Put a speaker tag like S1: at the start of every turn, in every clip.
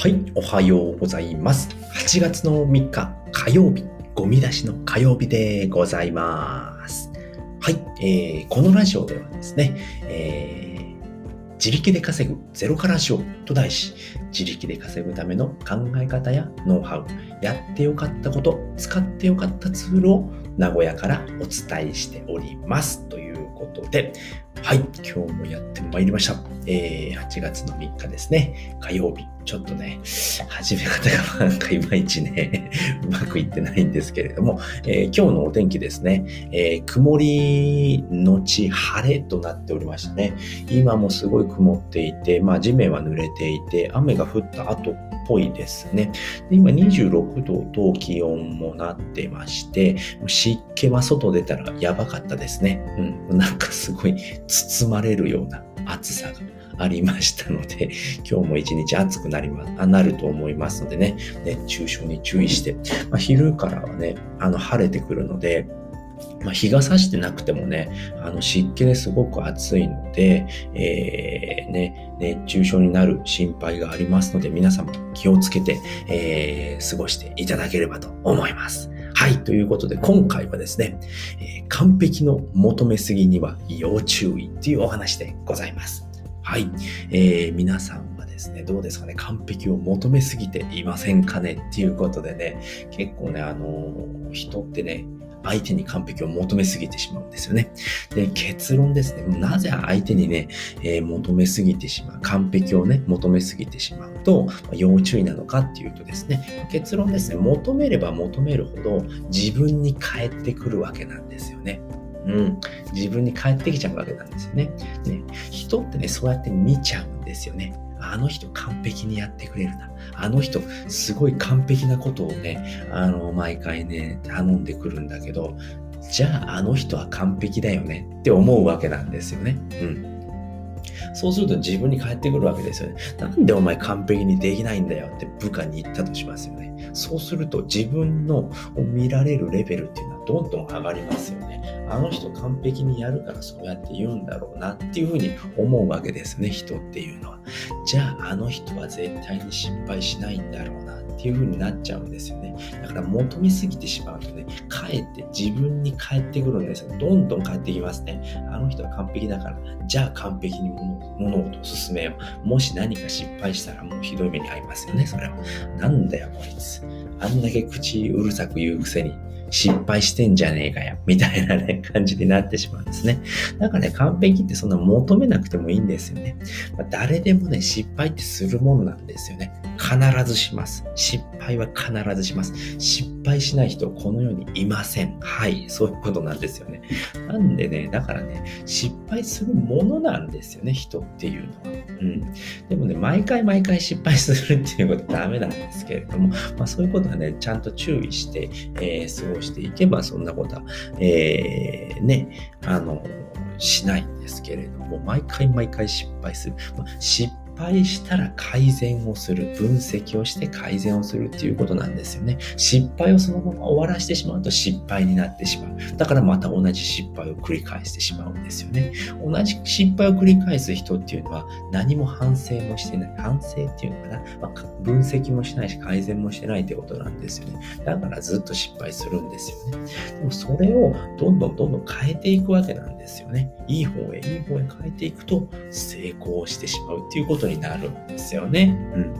S1: はい、おはようございます。8月の3日火曜日、ゴミ出しの火曜日でございます。はい、えー、このラジオではですね、えー、自力で稼ぐゼロからしようと題し、自力で稼ぐための考え方やノウハウ、やってよかったこと、使ってよかったツールを名古屋からお伝えしております。ということで、はい、今日もやってまいりました。えー、8月の3日ですね、火曜日。ちょっとね、始め方がなんかいまいちね、うまくいってないんですけれども、えー、今日のお天気ですね、えー、曇りのち晴れとなっておりましたね。今もすごい曇っていて、まあ地面は濡れていて、雨が降った後っぽいですね。で今26度と気温もなってまして、湿気は外出たらやばかったですね。うん、なんかすごい包まれるような暑さがありましたので、今日も一日暑くなりま、なると思いますのでね、熱中症に注意して、まあ、昼からはね、あの、晴れてくるので、まあ、日が差してなくてもね、あの湿気ですごく暑いので、えー、ね、熱中症になる心配がありますので、皆様気をつけて、えー、過ごしていただければと思います。はい。ということで、今回はですね、えー、完璧の求めすぎには要注意というお話でございます。はい。えー、皆さんはですね、どうですかね、完璧を求めすぎていませんかね？っていうことでね、結構ね、あのー、人ってね、相手に完璧を求めすぎてしまうんですよね。で、結論ですね。なぜ相手にね、えー、求めすぎてしまう、完璧をね、求めすぎてしまうと、要注意なのかっていうとですね、結論ですね、求めれば求めるほど自分に返ってくるわけなんですよね。うん。自分に返ってきちゃうわけなんですよね。ね人ってね、そうやって見ちゃうんですよね。あの人完璧にやってくれるな。あの人すごい完璧なことをね、あの、毎回ね、頼んでくるんだけど、じゃああの人は完璧だよねって思うわけなんですよね。うん。そうすると自分に返ってくるわけですよね。なんでお前完璧にできないんだよって部下に言ったとしますよね。そうすると自分の見られるレベルっていうのどんどん上がりますよね。あの人完璧にやるからそうやって言うんだろうなっていうふうに思うわけですね、人っていうのは。じゃああの人は絶対に失敗しないんだろうなっていう風になっちゃうんですよね。だから求めすぎてしまうとね、かえって自分に返ってくるんですよ。どんどん返ってきますね。あの人は完璧だから、じゃあ完璧に物事を進めよう。もし何か失敗したらもうひどい目に遭いますよね、それは。なんだよ、こいつ。あんだけ口うるさく言うくせに、失敗してんじゃねえかよ、みたいなね、感じになってしまうんですね。なんかね、完璧ってそんな求めなくてもいいんですよね。まあ、誰でもね、失敗ってするもんなんですよね。必ずします。失敗は必ずします。失敗しない人、この世にいません。はい、そういうことなんですよね。なんでね、だからね、失敗するものなんですよね、人っていうのは。うん。でもね、毎回毎回失敗するっていうことはダメなんですけれども、まあそういうことはね、ちゃんと注意して、えー、過ごしていけば、そんなことは、えー、ね、あの、しないんですけれども、毎回毎回失敗する。まあ、失敗したら改善をする。分析をして改善をするっていうことなんですよね。失敗をそのまま終わらせてしまうと失敗になってしまう。だからまた同じ失敗を繰り返してしまうんですよね。同じ失敗を繰り返す人っていうのは何も反省もしてない。反省っていうのかな。まあ、分析もしないし改善もしてないってことなんですよね。だからずっと失敗するんですよね。でもそれをどんどんどんどん変えていくわけなんですよね。いい方へいい方へ変えていくと成功してしまうっていうことになるんですよね。うん。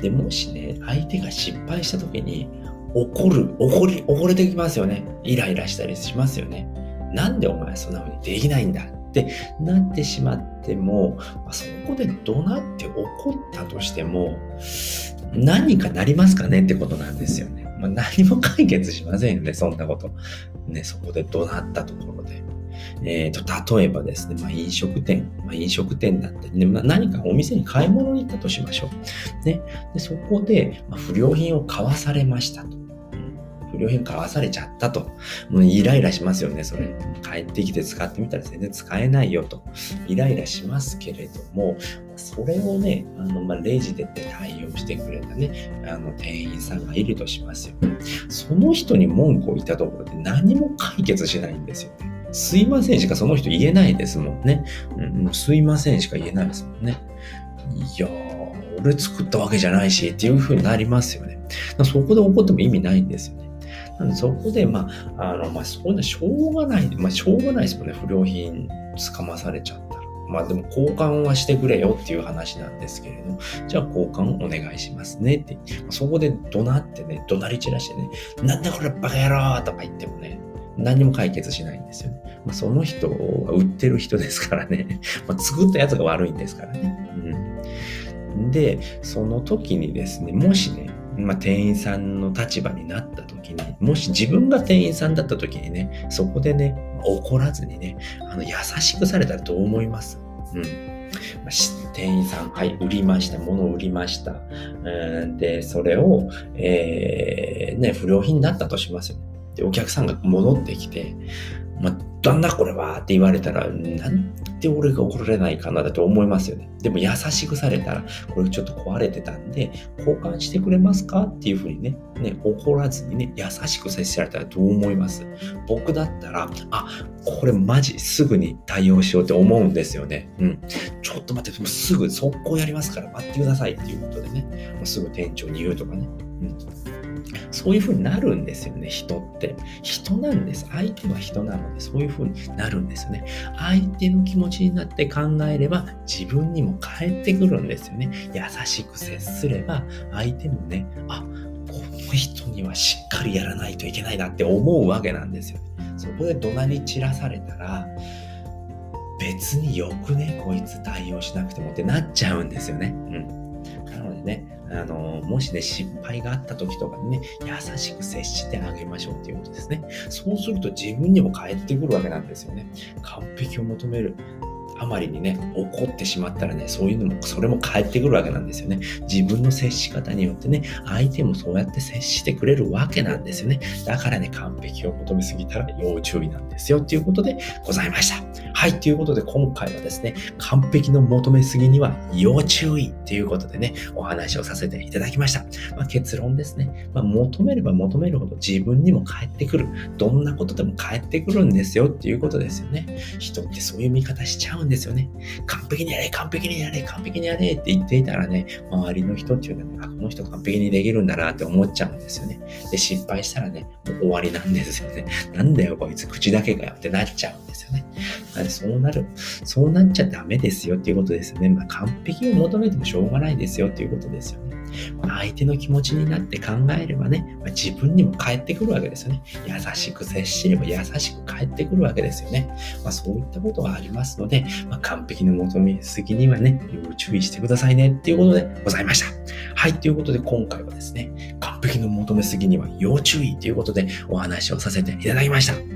S1: で、もしね、相手が失敗した時に怒る、怒り、怒れてきますよね。イライラしたりしますよね。なんでお前そんな風にできないんだってなってしまっても、まあ、そこで怒鳴って怒ったとしても、何かなりますかね？ってことなんですよね。まあ、何も解決しませんよね、そんなこと。ね、そこで怒鳴ったところで。えーと、例えばですね、まあ、飲食店、まあ、飲食店だったりね、まあ、何かお店に買い物に行ったとしましょう。ね、でそこで、ま、不良品を買わされましたと。不良品買わされちゃったと。もうイライラしますよね、それ。帰ってきて使ってみたら全然使えないよと。イライラしますけれども、それをね、あの、まあ、レジで対応してくれたね、あの、店員さんがいるとしますよね。その人に文句を言ったところで何も解決しないんですよね。すいませんしかその人言えないですもんね。うん、すいませんしか言えないですもんね。いやー、俺作ったわけじゃないしっていう風になりますよね。そこで怒っても意味ないんですよね。なのでそこで、まあ、あの、まあ、そんなしょうがない、まあ、しょうがないですもんね。不良品つかまされちゃったら。まあでも交換はしてくれよっていう話なんですけれど、じゃあ交換お願いしますねって。そこで怒鳴ってね、怒鳴り散らしてね、なんだこれバカ野郎とか言ってもね、何にも解決しないんですよね。まあ、その人は売ってる人ですからね。まあ、作ったやつが悪いんですからね。うん、で、その時にですね、もしね、まあ、店員さんの立場になった時に、もし自分が店員さんだった時にね、そこでね、怒らずにね、あの優しくされたらどう思います？うん。まあ、店員さん、はい、売りました。物を売りました。うん、で、それを、えー、ね、不良品だったとしますよね。で、お客さんが戻ってきて、まあ、なんだこれはって言われたら、なんで俺が怒られないかなだと思いますよね。でも優しくされたら、これちょっと壊れてたんで、交換してくれますか？っていうふうにね、ね、怒らずにね、優しく接されたらどう思います僕だったら、あ、これマジすぐに対応しようって思うんですよね。うん。ちょっと待って、もすぐ速攻やりますから待ってくださいっていうことでね、もうすぐ店長に言うとかね。うんそういう風になるんですよね、人って。人なんです。相手は人なので、そういう風になるんですよね。相手の気持ちになって考えれば、自分にも返ってくるんですよね。優しく接すれば、相手もね、あ、この人にはしっかりやらないといけないなって思うわけなんですよ。そこで怒鳴り散らされたら、別によくね、こいつ対応しなくてもってなっちゃうんですよね。うん。なのでね、あの、もしね、失敗があった時とかにね、優しく接してあげましょうっていうことですね。そうすると自分にも返ってくるわけなんですよね。完璧を求める。あまりにね、怒ってしまったらね、そういうのも、それも返ってくるわけなんですよね。自分の接し方によってね、相手もそうやって接してくれるわけなんですよね。だからね、完璧を求めすぎたら要注意なんですよっていうことでございました。はい、ということで今回はですね、完璧の求めすぎには要注意っていうことでね、お話をさせていただきました。まあ、結論ですね、まあ、求めれば求めるほど自分にも返ってくる。どんなことでも返ってくるんですよっていうことですよね。人ってそういう見方しちゃうんですよね。完璧にやれ、完璧にやれ、完璧にやれって言っていたらね、周りの人っていうのは、あ、この人完璧にできるんだなって思っちゃうんですよね。で、失敗したらね、もう終わりなんですよね。なんだよ、こいつ口だけがよってなっちゃうんですよね。そうなる、そうなっちゃダメですよっていうことですよね。まあ、完璧を求めてもしょうがないですよっていうことですよ相手の気持ちになって考えればね、まあ、自分にも返ってくるわけですよね。優しく接しれば優しく返ってくるわけですよね。まあ、そういったことがありますので、まあ、完璧の求めすぎにはね、要注意してくださいねっていうことでございました。はい、ということで今回はですね、完璧の求めすぎには要注意ということでお話をさせていただきました。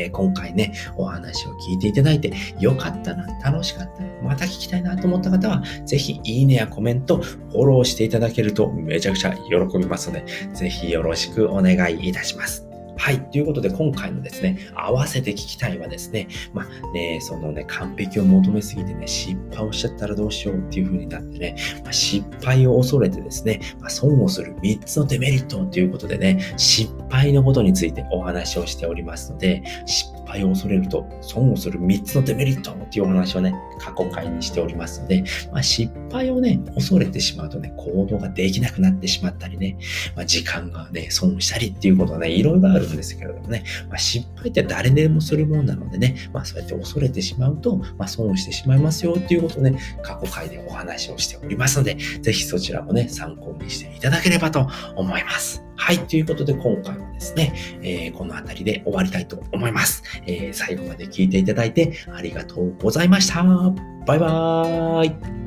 S1: えー、今回ね、お話を聞いていただいて、よかったな、楽しかったな、また聞きたいなと思った方は、ぜひいいねやコメント、フォローしていただけるとめちゃくちゃ喜びますので、ぜひよろしくお願いいたします。はい。ということで、今回のですね、合わせて聞きたいはですね、まあね、そのね、完璧を求めすぎてね、失敗をしちゃったらどうしようっていう風になってね、まあ、失敗を恐れてですね、まあ、損をする3つのデメリットということでね、失敗のことについてお話をしておりますので、失敗を恐れると損をする3つのデメリットっていうお話をね、過去回にしておりますので、まあ、失敗をね、恐れてしまうとね、行動ができなくなってしまったりね、まあ、時間がね、損したりっていうことはね、いろいろあるんですけれどもね、まあ、失敗って誰でもするもんなのでね、まあ、そうやって恐れてしまうと、まあ、損をしてしまいますよっていうことをね、過去回でお話をしておりますので、ぜひそちらもね、参考にしていただければと思います。はい。ということで、今回はですね、えー、この辺りで終わりたいと思います。えー、最後まで聞いていただいてありがとうございました。バイバーイ。